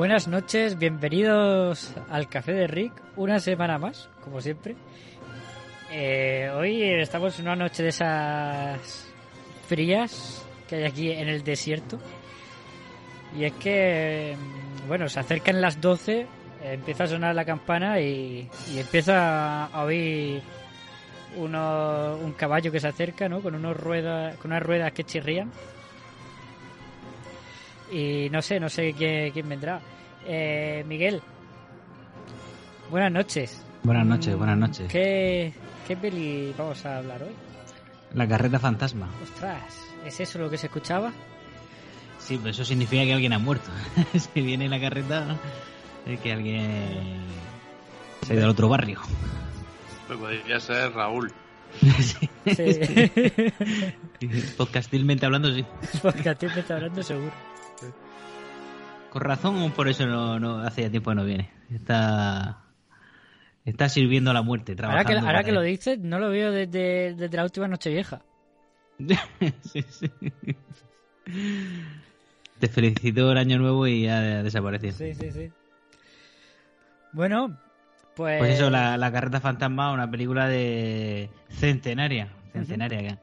Buenas noches, bienvenidos al Café de Rick, una semana más, como siempre. Eh, hoy estamos en una noche de esas frías que hay aquí en el desierto. Y es que, mm, bueno, se acercan las 12, empieza a sonar la campana y, y empieza a oír uno, un caballo que se acerca, ¿no? Con, unos ruedas, con unas ruedas que chirrían. Y no sé, no sé quién, quién vendrá. Eh, Miguel, buenas noches. Buenas noches, buenas noches. ¿Qué, ¿Qué peli vamos a hablar hoy? La carreta fantasma. Ostras, ¿es eso lo que se escuchaba? Sí, pero eso significa que alguien ha muerto. si viene la carreta, es que alguien se ha ido al otro barrio. Pues podría ser Raúl. sí. Sí. Podcastilmente hablando, sí. Está hablando seguro. Con razón, por eso no, no hace ya tiempo que no viene. Está está sirviendo a la muerte, Ahora trabajando. que, ahora que lo dices, no lo veo desde, desde la última noche vieja. sí, sí. Te felicito el año nuevo y ya ha desaparecido. Sí, sí, sí. Bueno, pues... Pues eso, la, la carreta fantasma, una película de centenaria, centenaria ya.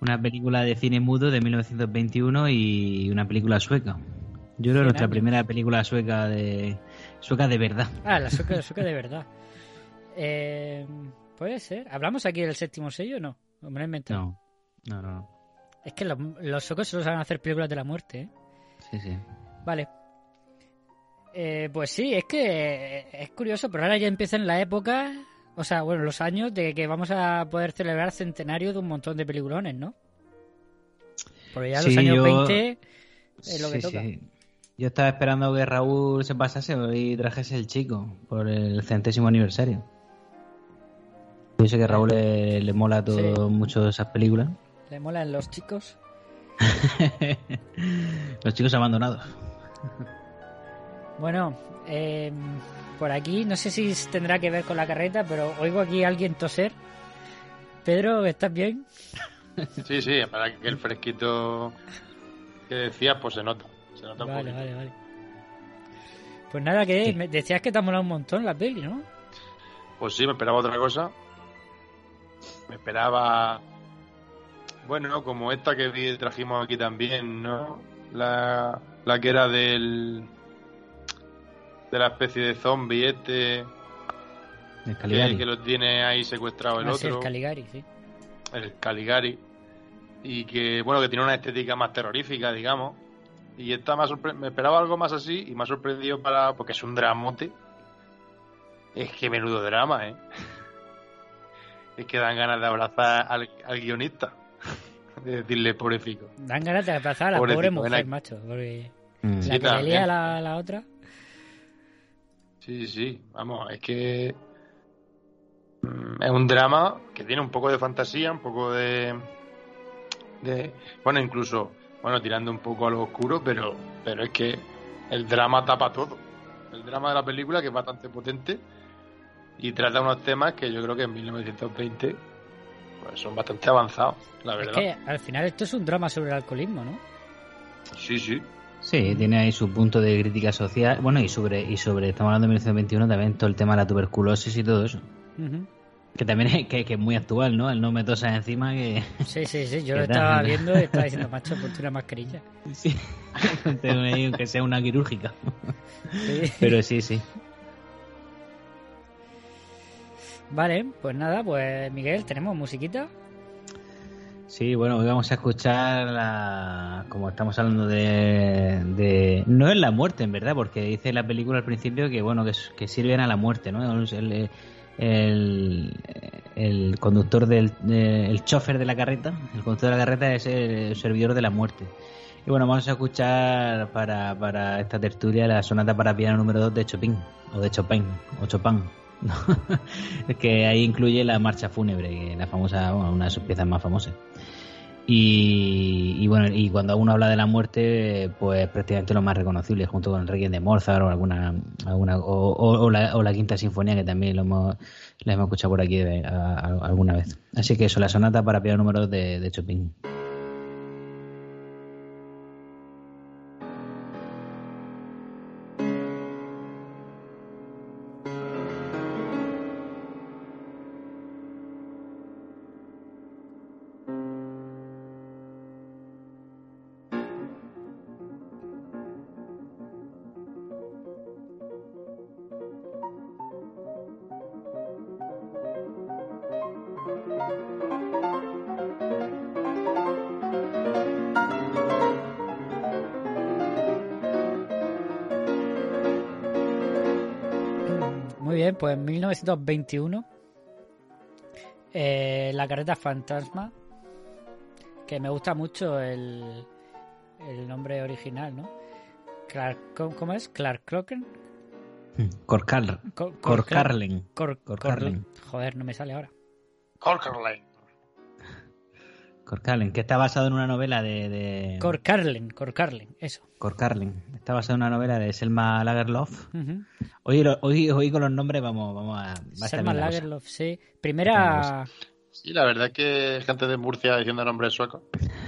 Una película de cine mudo de 1921 y una película sueca. Yo creo que nuestra años. primera película sueca de sueca de verdad. Ah, la sueca, la sueca de verdad. Eh, Puede ser. ¿Hablamos aquí del séptimo sello o no? ¿O me lo he inventado? No, no, no. Es que los, los suecos solo saben hacer películas de la muerte, ¿eh? Sí, sí. Vale. Eh, pues sí, es que es curioso, pero ahora ya empieza en la época, o sea, bueno, los años de que vamos a poder celebrar centenario de un montón de peliculones, ¿no? Porque ya los años yo- 20 es lo que Sí, toca. sí. Yo estaba esperando que Raúl se pasase y trajese el chico por el centésimo aniversario. Yo sé que a Raúl le, le mola todo mucho esas películas. Le molan los chicos. Los chicos abandonados. Bueno, eh, por aquí, no sé si tendrá que ver con la carreta, pero oigo aquí a alguien toser. Pedro, ¿estás bien? Sí, sí, para que el fresquito que decías, pues se nota. Se nota un Vale, poquito. vale, vale. Pues nada, que me decías que te ha molado un montón la peli, ¿no? Pues sí, me esperaba otra cosa. Me esperaba. Bueno, como esta que vi- trajimos aquí también, ¿no? La, la que era del. de la especie de zombie este. El Que, Caligari. que lo tiene ahí secuestrado el Ah, sí, otro. el Caligari, sí. el Caligari. Y que, bueno, que tiene una estética más terrorífica, digamos. Y esta me, ha me esperaba algo más así y me ha sorprendido para. porque es un dramote. Es que menudo drama, ¿eh? Es que dan ganas de abrazar al, al guionista. De decirle, pobrecito. Dan ganas de abrazar a la Pobrecito, pobre mujer, macho. Porque Mm. la Sí, que le también. lía a la, la otra. Sí, sí, vamos, es que. mm, Es un drama que tiene un poco de fantasía, un poco de. de bueno, incluso. Bueno, tirando un poco a lo oscuro, pero, pero es que el drama tapa todo. El drama de la película, que es bastante potente, y trata unos temas que yo creo que en 1920 pues, son bastante avanzados, la Es verdad. que al final esto es un drama sobre el alcoholismo, ¿no? Sí, sí. Sí, tiene ahí su punto de crítica social. Bueno, y sobre, y sobre, estamos hablando de 1921, también todo el tema de la tuberculosis y todo eso. Ujú. Que también es, que, que es muy actual, ¿no? El no me tosas encima que... Sí, sí, sí. Yo ¿Qué lo tal? estaba viendo y estaba diciendo, macho, ponte una mascarilla. Sí. Que sea una quirúrgica. Sí. Pero sí, sí. Vale, pues nada, pues Miguel, tenemos musiquita. Sí, bueno, hoy vamos a escuchar la... como estamos hablando de. No es la muerte, en verdad, porque dice la película al principio que, bueno, que, que sirven a la muerte, ¿no? El, el, el conductor del de- el chofer de la carreta, el conductor de la carreta es el servidor de la muerte. Y bueno, vamos a escuchar para, para esta tertulia la sonata para piano número 2 de Chopin, o de Chopin, o Chopin. que ahí incluye la marcha fúnebre, la famosa, bueno, una de sus piezas más famosas. Y, y bueno, y cuando uno habla de la muerte, pues prácticamente lo más reconocible, junto con el Requiem de Mozart o alguna, alguna o, la, o la Quinta Sinfonía, que también lo hemos, la hemos escuchado por aquí alguna vez. Así que eso, la sonata para piano número 2 de, de Chopin. 1921 eh, la carreta fantasma, que me gusta mucho el, el nombre original, ¿no? Clark, ¿cómo, cómo es? Clark Cor- Corcarlen. Cor- Corcarlen. Cor- Joder, no me sale ahora. Corkerline. Corcarlen, que está basado en una novela de... de Corcarlen, Corcarlen, eso. Corcarlen. Está basado en una novela de Selma Lagerlof. Hoy, lo- hoy, hoy con los nombres vamos, vamos a... va a Selma. Lagerlof, sí. Primera... Sí, la verdad es que gente de Murcia diciendo nombres suecos.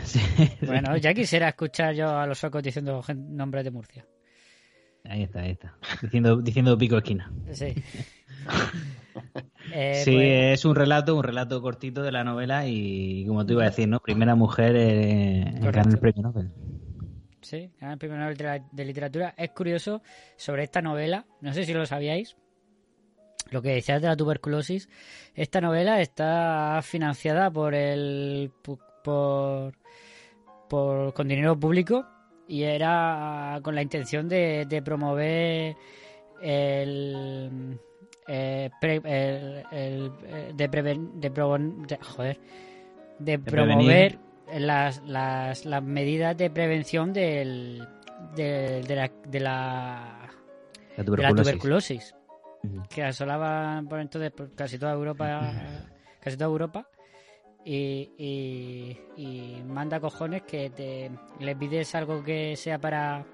Bueno, ya quisiera escuchar yo a los suecos diciendo nombres de Murcia. Ahí está, ahí está. Diciendo, diciendo pico esquina. Sí. Eh, sí, pues- es un relato, un relato cortito de la novela y como tú ibas a decir, ¿no? Primera mujer eh, en ganar el premio Nobel. Sí, gana el premio Nobel de, literatura. Es curioso sobre esta novela, no sé si lo sabíais, lo que decías de la tuberculosis. Esta novela está financiada por el por, por con dinero público y era con la intención de, de promover el, eh, pre- el- el- eh, de preven- de de- joder de promover las, las, las medidas de prevención del, de, de la, de, la, La de la tuberculosis. que asolaba por entonces por casi toda Europa casi toda Europa y, y, y manda cojones que te le pides algo que sea para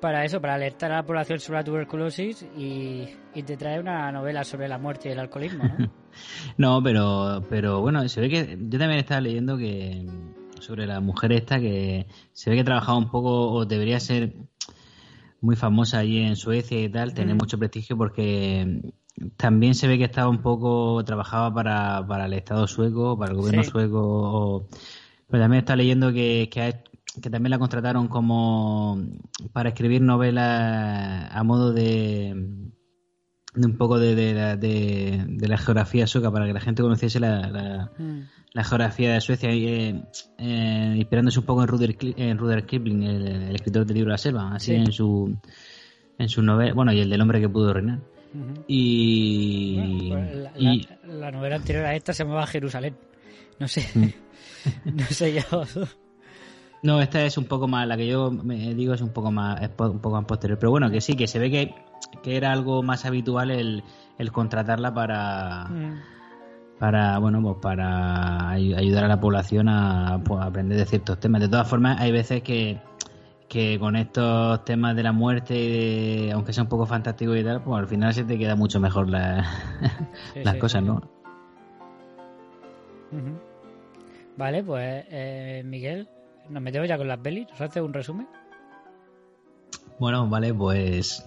para eso, para alertar a la población sobre la tuberculosis y, y te trae una novela sobre la muerte y el alcoholismo, ¿no? No, pero, pero bueno, se ve que yo también estaba leyendo que sobre la mujer esta que se ve que trabajaba un poco o debería ser muy famosa allí en Suecia y tal, tener Mm. mucho prestigio porque también se ve que estaba un poco trabajaba para, para el Estado sueco, para el gobierno Sí. sueco, o- pero también está leyendo que, que, ha- que también la contrataron como para escribir novelas a modo de de un poco de, de, la- de- de la geografía sueca para que la gente conociese la, la, Mm. la geografía de Suecia y, eh, eh, inspirándose un poco en Rudyard, en Rudyard Kipling el, el escritor del libro La Selva así Sí. en su en su novela bueno y el del hombre que pudo reinar Ujú. y, Bueno, pues la, y- la- la novela anterior a esta se llamaba Jerusalén. No sé. Mm. no sé yo. No esta es un poco más la que yo me digo es un poco más es un poco más posterior pero bueno que sí que se ve que, que era algo más habitual el, el contratarla para Mm. para bueno pues para ay- ayudar a la población a, pues, aprender de ciertos temas de todas formas hay veces que que con estos temas de la muerte y de, aunque sea un poco fantástico y tal pues al final se te queda mucho mejor la- Sí, las sí, cosas sí. no. Vale, pues eh, Miguel, nos metemos ya con las pelis. ¿Nos hace un resumen? bueno vale pues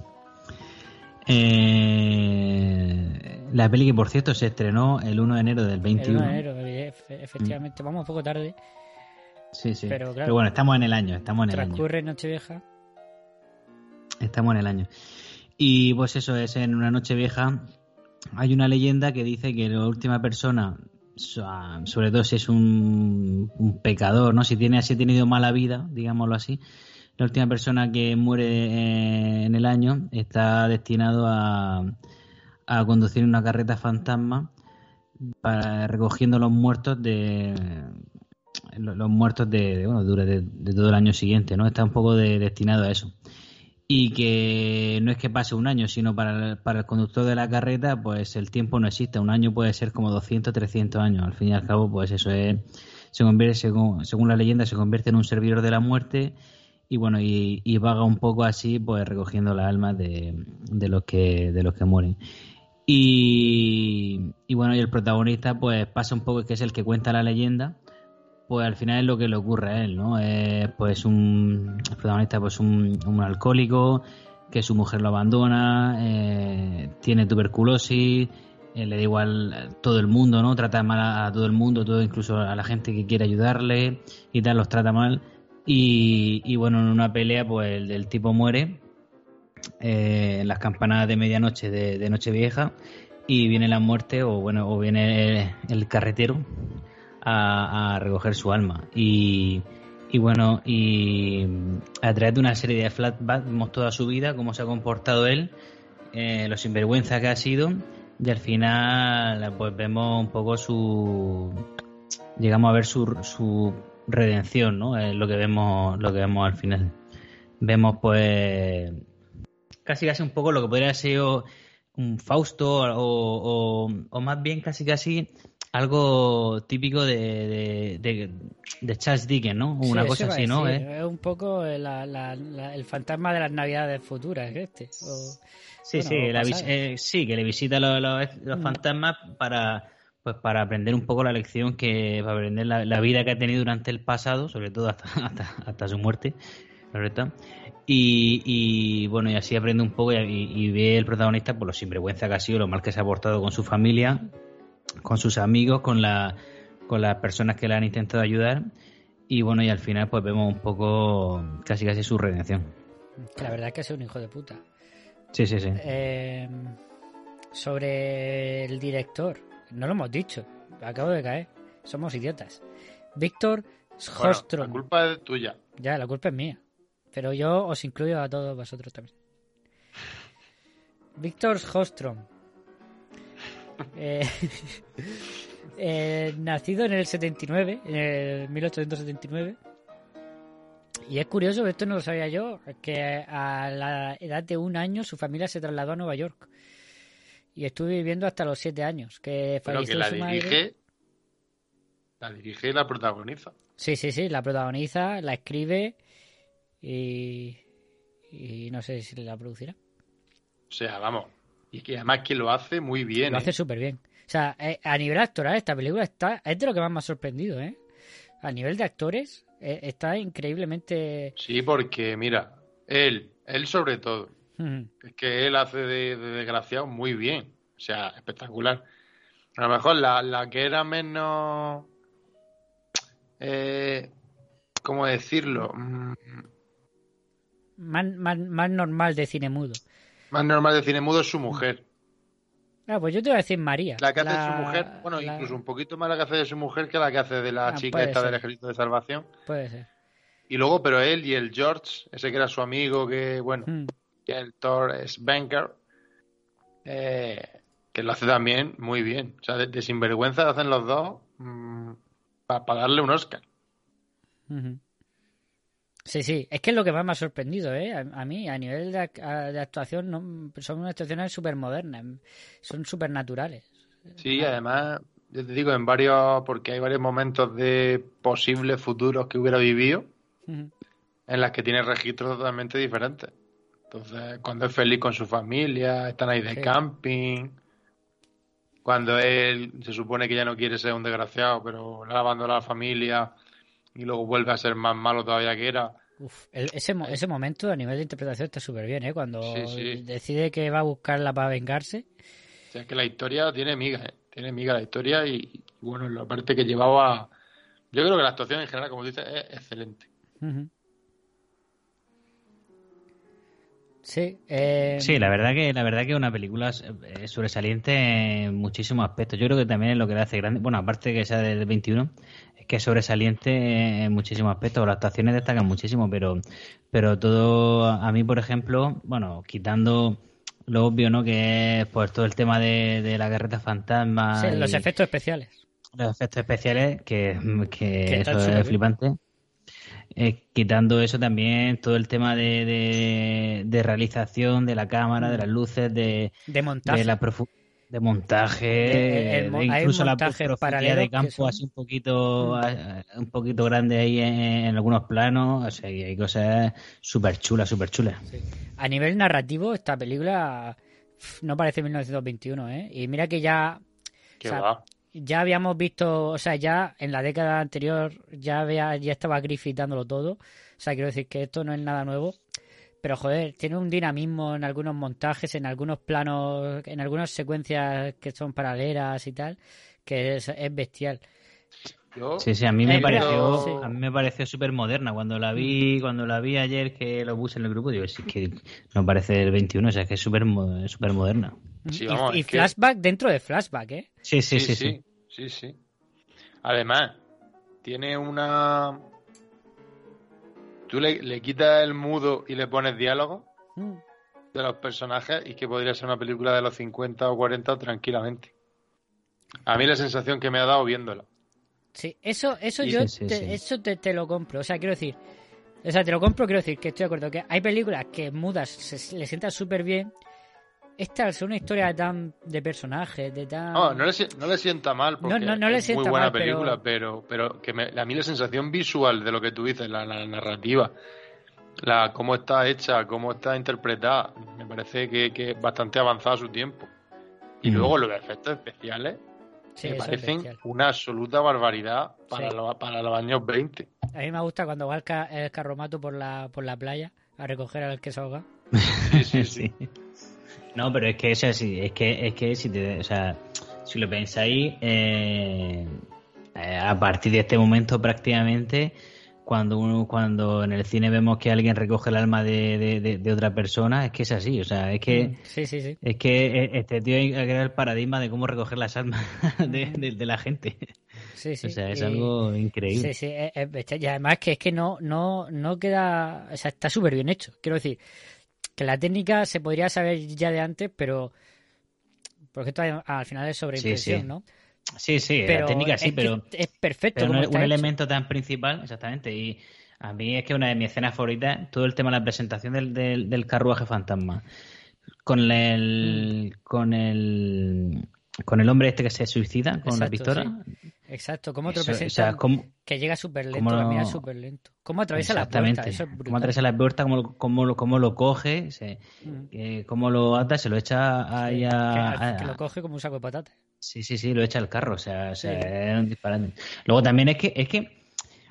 eh, la peli que por cierto se estrenó el 1 de enero del El 21 1 de enero, efe- efectivamente. Vamos un poco tarde. sí sí Pero, bueno estamos en el año estamos en el año Transcurre Nochevieja. Estamos en el año. Y pues eso es en una noche vieja. Hay una leyenda que dice que la última persona, so- sobre todo si es un, pecador, ¿no? Si tiene, si ha tenido mala vida, digámoslo así, la última persona que muere eh, en el año está destinado a, a conducir una carreta fantasma para, recogiendo los muertos de los muertos de, bueno, de, de, todo el año siguiente, ¿no? Está un poco destinado a eso. Y que no es que pase un año, sino para el, para el conductor de la carreta, pues el tiempo no existe. Un año puede ser como 200, 300 años. Al fin y al cabo, pues eso es, se convierte, según, según la leyenda, se convierte en un servidor de la muerte y bueno, y, y vaga un poco así, pues recogiendo las almas de, de los que, de los que mueren. Y, y, bueno, y el protagonista pues pasa un poco que es el que cuenta la leyenda, pues al final es lo que le ocurre a él, ¿no? Es pues un protagonista pues un, alcohólico que su mujer lo abandona, eh, tiene tuberculosis, eh, le da igual todo el mundo, ¿no? Trata mal a, todo el mundo, todo incluso a la gente que quiere ayudarle y tal, los trata mal. Y, y bueno, en una pelea pues el, tipo muere eh, en las campanadas de medianoche de, Nochevieja y viene la muerte o bueno o viene el carretero a, recoger su alma. Y, bueno y a través de una serie de flashbacks vemos toda su vida cómo se ha comportado él eh, lo sinvergüenza que ha sido y al final pues vemos un poco su llegamos a ver su, su redención no es lo que vemos lo que vemos al final. Vemos pues casi casi un poco lo que podría ser un Fausto o, o más bien casi casi algo típico de, de, de, de Charles Dickens, ¿no? Una sí, cosa así, ¿no? ¿Eh? Es un poco la, la, la, el fantasma de las navidades futuras, este. O, sí, bueno, sí, la, eh, sí, que le visita los, los, los mm. fantasmas para pues para aprender un poco la lección que para aprender la, la, vida que ha tenido durante el pasado, sobre todo hasta, hasta, hasta su muerte, ¿correcto? Y, y, bueno, y así aprende un poco y, y, ve el protagonista por lo sinvergüenza que ha sido, lo mal que se ha portado con su familia, con sus amigos, con, la, con las personas que le han intentado ayudar. Y bueno, y al final pues vemos un poco casi casi su redención. La verdad es que es un hijo de puta. Sí, sí, sí. Eh, sobre el director, no lo hemos dicho, acabo de caer, somos idiotas. Víctor Hostrom. Bueno, la culpa es tuya. Ya, la culpa es mía. Pero yo os incluyo a todos vosotros también. Víctor Hostrom. Eh, eh, nacido en el 79, en el 1879. Y es curioso, esto no lo sabía yo, que a la edad de un año su familia se trasladó a Nueva York. Y estuve viviendo hasta los siete años. Que Pero que la su dirige, madre. la dirige y la protagoniza. Sí, sí, sí, la protagoniza, la escribe y, y no sé si la producirá. O sea, vamos. Y que además que lo hace muy bien. Lo ¿eh? hace súper bien. O sea, eh, a nivel actoral, esta película está es de lo que más me ha sorprendido, ¿eh? A nivel de actores, eh, está increíblemente. Sí, porque mira, él, él sobre todo. Es que él hace de, de, desgraciado muy bien. O sea, espectacular. A lo mejor la, la que era menos. Eh, ¿Cómo decirlo? Mm, más, más, más normal de cine mudo. Más normal de cine mudo es su mujer. Ah, pues yo te voy a decir María. La que hace de su mujer, bueno, la... incluso un poquito más la que hace de su mujer que la que hace de la ah, chica esta ser. del ejército de salvación. Puede ser. Y luego, pero él y el George, ese que era su amigo, que, bueno, mm. que el Thor es Banker, eh, que lo hace también muy bien. O sea, de, de sinvergüenza hacen los dos mmm, para pa darle un Oscar. Sí, sí, es que es lo que más me ha sorprendido, ¿eh? A, a mí, a nivel de, a, de actuación, no, son unas actuaciones súper modernas, son súper naturales. Sí, además, yo te digo, en varios, porque hay varios momentos de posibles futuros que hubiera vivido, uh -huh. en las que tiene registros totalmente diferentes. Entonces, cuando es feliz con su familia, están ahí de sí. camping, cuando él se supone que ya no quiere ser un desgraciado, pero le abandona a la familia y luego vuelve a ser más malo todavía que era. Uf, el, ese, ese momento a nivel de interpretación está súper bien, ¿eh? Cuando sí, sí. decide que va a buscarla para vengarse. O sea, es que la historia tiene miga, ¿eh? Tiene miga la historia y, y, bueno, la parte que llevaba... Yo creo que la actuación en general, como dices, es excelente. Uh -huh. Sí, eh... sí, la verdad que la verdad que una película es sobresaliente en muchísimos aspectos. Yo creo que también es lo que le hace grande. Bueno, aparte que sea del 21, es que es sobresaliente en muchísimos aspectos. Las actuaciones destacan muchísimo, pero pero todo a mí, por ejemplo, bueno, quitando lo obvio, ¿no? Que es pues todo el tema de, de la carreta fantasma. Sí, los efectos especiales. los efectos especiales, que, que eso es flipante. Eh, quitando eso también, todo el tema de, de, de realización de la cámara, de las luces, de, De montaje. de la profu- de montaje, De- el de mo- hay incluso la paralelos de que campo son- así un poquito eh, un poquito grande ahí en, en algunos planos, o sea, y hay cosas súper chulas, súper chulas. A nivel narrativo, esta película no parece 1921, ¿eh? Y mira que ya... Que o sea, va. ya habíamos visto, o sea, ya en la década anterior ya había, ya estaba Griffith dándolo todo. O sea, quiero decir que esto no es nada nuevo. Pero joder, tiene un dinamismo en algunos montajes, en algunos planos, en algunas secuencias que son paralelas y tal, que es, es bestial. Yo, Sí, sí, a mí me Eh, pareció, sí. a mí me pareció súper moderna cuando la vi, cuando la vi ayer que lo puse en el grupo, digo, sí que no parece el 21, o sea, que es súper súper moderna. Sí, y vamos, y es que- flashback dentro de flashback, ¿eh? Sí, sí, sí, sí. sí, sí, sí. Además, tiene una... Tú le, le quitas el mudo y le pones diálogo Mm. de los personajes y que podría ser una película de los 50 o 40 tranquilamente. A mí la sensación que me ha dado viéndola. Sí, eso, eso Sí, yo sí, sí, te, sí. eso te, te lo compro. O sea, quiero decir, o sea, te lo compro, quiero decir que estoy de acuerdo que hay películas que mudas se, le sientan súper bien. Esta es una historia tan de personajes, de tan No, no le, no le sienta mal porque No, no, no le es sienta muy buena mal, película, pero, pero, que me- a mí la sensación visual de lo que tú dices, la, la narrativa, la cómo está hecha, cómo está interpretada, me parece que, que es bastante avanzada a su tiempo. Y Mm. luego los efectos especiales Sí, me parecen una absoluta barbaridad para, Sí. para los años 20. A mí me gusta cuando va el, ca- el carromato por la, por la playa a recoger al que se ahoga. Sí, sí, sí. No, pero es que es así, es que, es que si te, o sea, si lo pensáis, eh, eh, a partir de este momento prácticamente, cuando uno, cuando en el cine vemos que alguien recoge el alma de, de- de- de otra persona, es que es así, o sea, es que Sí, sí, sí. es que eh, este tío ha creado el paradigma de cómo recoger las almas de, la gente. sí, sí. O sea, es Y- algo increíble. Sí, sí. Y además que es que no, no, no queda, o sea, está súper bien hecho. Quiero decir, que la técnica se podría saber ya de antes, pero porque esto al final es sobre Sí. ¿no? Sí, sí, Pero la técnica sí, es pero es perfecto Pero no- un hecho. elemento tan principal, exactamente. Y a mí es que una de mis escenas favoritas, todo el tema de la presentación del, del, del carruaje fantasma. Con el, con el con el hombre este que se suicida con la pistola. Exacto, cómo Eso, o sea, que llega súper lento, lo- camina súper lento. Cómo atraviesa la puerta, eso es brutal. Cómo atraviesa la puerta, cómo, lo- cómo, lo, cómo lo coge, se- Mm. eh, cómo lo ata, se lo echa ahí a, que lo coge como un saco de patatas. Sí, sí, sí, lo echa al carro, o sea, o sea, Sí. es un disparate. Luego también es que, es que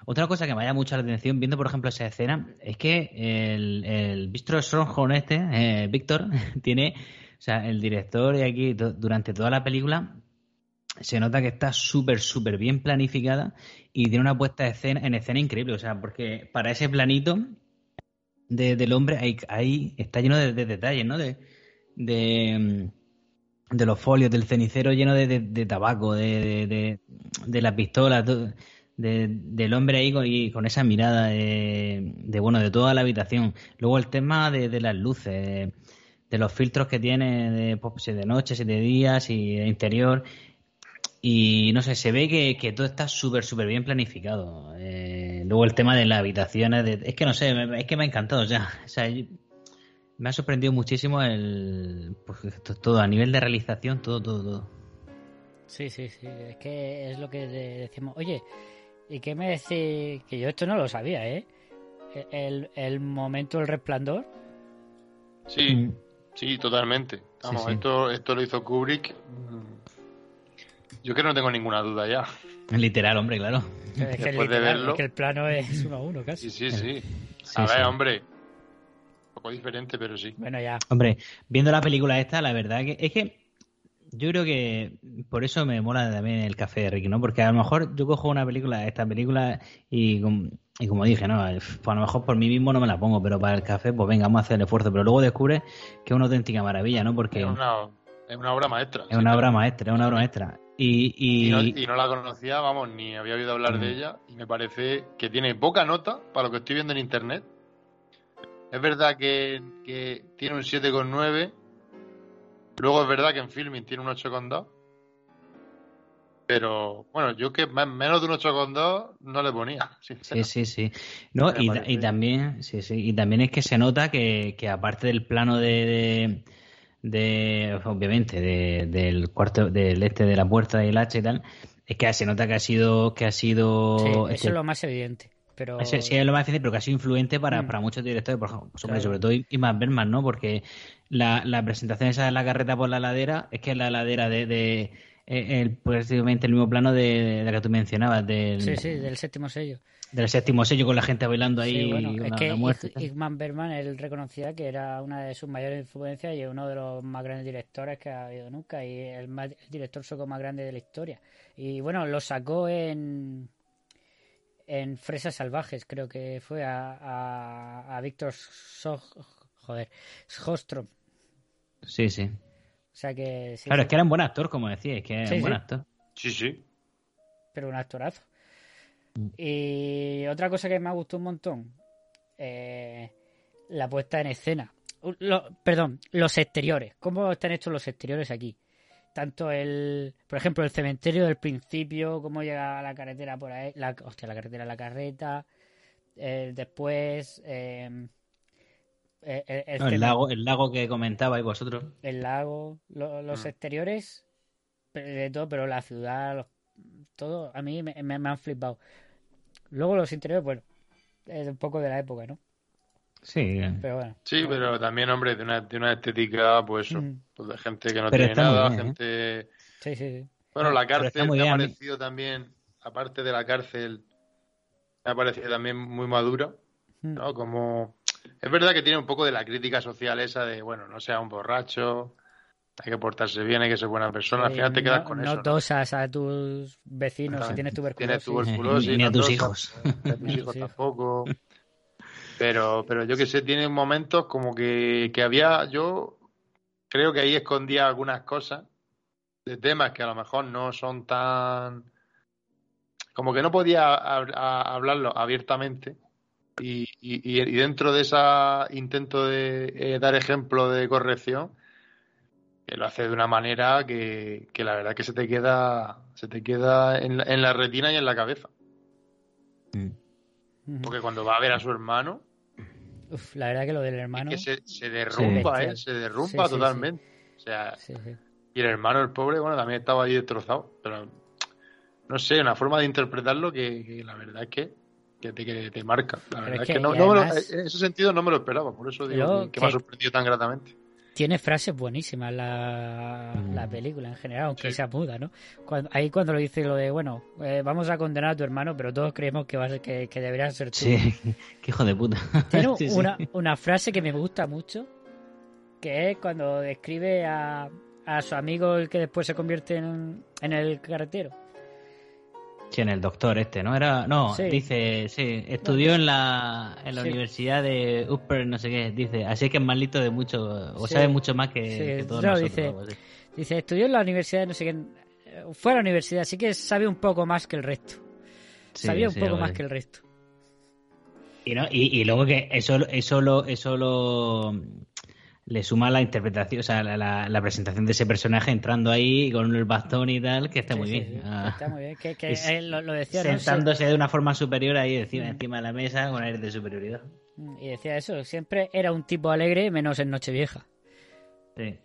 otra cosa que me llama mucho la atención viendo, por ejemplo, esa escena, es que el, el Víctor Stronghold este, eh, Víctor, tiene, o sea, el director de aquí, du- durante toda la película, se nota que está súper, súper bien planificada y tiene una puesta de escena, en escena increíble, o sea, porque para ese planito de- del hombre ahí, ahí está lleno de, de detalles, ¿no? De, de, de los folios del cenicero lleno de, tabaco, de, de, de- de la pistola, to- de- del hombre ahí con, y con esa mirada de, bueno de toda la habitación. Luego el tema de las luces, de, los filtros que tiene de, pues, si de noche, si de días y de interior. Y no sé, se ve que, que todo está súper, súper bien planificado. Eh, luego el tema de las habitaciones, de- es que no sé, es que me ha encantado ya. O sea, me ha sorprendido muchísimo el pues, to- todo a nivel de realización, todo, todo, todo. Sí, sí, sí. Es que es lo que decimos. Oye, ¿y qué me decís? Que yo esto no lo sabía, ¿eh? El, el momento del resplandor. Sí, Mm. Sí, totalmente. Vamos, sí. Esto, esto lo hizo Kubrick. Yo creo que no tengo ninguna duda ya. Literal, hombre, claro. Es que, Después de literal, verlo. es que el plano es uno a uno casi. Sí, sí, sí. Sí, A ver, sí. hombre. Un poco diferente, pero sí. Bueno, ya. Hombre, viendo la película esta, la verdad que es que yo creo que por eso me mola también el café de Ricky, ¿no? Porque a lo mejor yo cojo una película, esta película, y, com- y como dije, ¿no? Pues a lo mejor por mí mismo no me la pongo, pero para el café, pues venga, vamos a hacer el esfuerzo. Pero luego descubres que es una auténtica maravilla, ¿no? Porque Es una, es una obra maestra. es una obra maestra, es una obra maestra. Y, y, Y no, y no la conocía, vamos, ni había oído hablar de Mm. ella. Y me parece que tiene poca nota para lo que estoy viendo en internet. Es verdad que, que tiene un 7,9, Luego es verdad que en filming tiene un 8,2. Pero bueno, yo que me- menos de un 8,2 no le ponía. Sí, sí, sí. No, y, y también, sí, sí, y también es que se nota que, que aparte del plano de, de, de, obviamente, de- del cuarto, del este de la puerta y el hacha y tal, es que se nota que ha sido, que ha sido, Sí, eso este, es lo más evidente. Pero sí, es lo más difícil, pero que ha sido influente para, Mm. para muchos directores, por ejemplo, sobre, Claro. sobre todo Iman Berman, ¿no? Porque la, la presentación esa de la carreta por la ladera es que es la ladera de, de el, prácticamente el mismo plano de, de la que tú mencionabas, del, sí, sí, del séptimo sello. del séptimo sello con la gente bailando ahí, Sí, bueno, es que. Igman Bergman él reconocía que era una de sus mayores influencias y uno de los más grandes directores que ha habido nunca y el, más- el director sueco más grande de la historia. Y bueno, lo sacó en en Fresas Salvajes, creo que fue a, a, a Víctor joder, Sjostrom. Sí, sí. O sea que sí, Claro, sí, es que era un buen actor, como decía, es que era Sí, un buen sí. actor. Sí, sí. pero un actorazo. Mm. Y otra cosa que me ha gustado un montón, eh, la puesta en escena. Uh, lo- perdón, los exteriores. ¿Cómo están hechos los exteriores aquí? Tanto el, por ejemplo, el cementerio del principio, cómo llega la carretera por ahí, la, hostia, la carretera, la carreta, eh, después eh, eh, el, el No, el cemen- lago, el lago que comentabais vosotros. el lago, lo- los Mm. exteriores, de todo, pero la ciudad, los- todo, a mí me, me- me han flipado. Luego los interiores, bueno, es un poco de la época, ¿no? Sí. Pero bueno. Sí, pero también, hombre, de una, de una estética, pues Mm. pues de gente que no Pero tiene nada, bien, ¿eh? gente... Sí, sí, sí. Bueno, la cárcel me ha parecido también, aparte de la cárcel, me ha parecido también muy madura, Mm. ¿no? Como... Es verdad que tiene un poco de la crítica social esa de, bueno, no sea un borracho, hay que portarse bien, hay que ser buena persona, al final te quedas no, con no eso, ¿no? tosas a tus vecinos si tienes Tienes tuberculosis. tuberculosis, Ni a no tus tosas, hijos. a tus hijos tampoco. Pero, pero yo que sé, tiene momentos como que, que había, yo creo que ahí escondía algunas cosas de temas que a lo mejor no son tan, como que no podía a- hablarlo abiertamente. Y, y, y dentro de ese intento de eh, dar ejemplo de corrección, que lo hace de una manera que, que la verdad que se te queda, se te queda en la, en la retina y en la cabeza. Ujú. Porque cuando va a ver a su hermano, Uf, la verdad que lo del hermano. es que se, se derrumba, Sí. ¿eh? Se derrumba Sí, sí, sí. totalmente. O sea, Sí, sí. y el hermano, el pobre, bueno, también estaba ahí destrozado. Pero, no sé, una forma de interpretarlo que, que la verdad es que, que, te, que te marca. La verdad es es que, que, no, me lo- en ese sentido no me lo esperaba. Por eso digo que, que me ha sorprendido tan gratamente. Tiene frases buenísimas la, la película en general, aunque Sí. sea muda, ¿no? Cuando, ahí cuando lo dice lo de, bueno, eh, vamos a condenar a tu hermano, pero todos creemos que, va a ser, que, que debería ser tú. Sí, qué hijo de puta. Tiene Sí, sí. una, una frase que me gusta mucho, que es cuando describe a, a su amigo el que después se convierte en, en el carretero. Sí, en el doctor este, ¿no? Era, no, Sí. dice, sí, estudió en la, en la Sí. universidad de Upper, no sé qué, dice, así que es más listo de mucho, o sabe mucho más que, que todos no, nosotros. dice-. Dice, estudió en la universidad, no sé qué, eh, fue a la universidad, así que sabe un poco más que el resto. Sabía un poco más que el resto. Y, no, y, y luego que eso, eso, lo, eso lo le suma la interpretación, o sea, la, la- la presentación de ese personaje entrando ahí con el bastón y tal, que está Sí, muy sí, bien. Ah, Está muy bien. Que, que él lo, lo decía, ¿no? sentándose de una forma superior ahí encima, Mm. encima de la mesa con aire de superioridad. Y decía eso, siempre era un tipo alegre, menos en Nochevieja. Sí.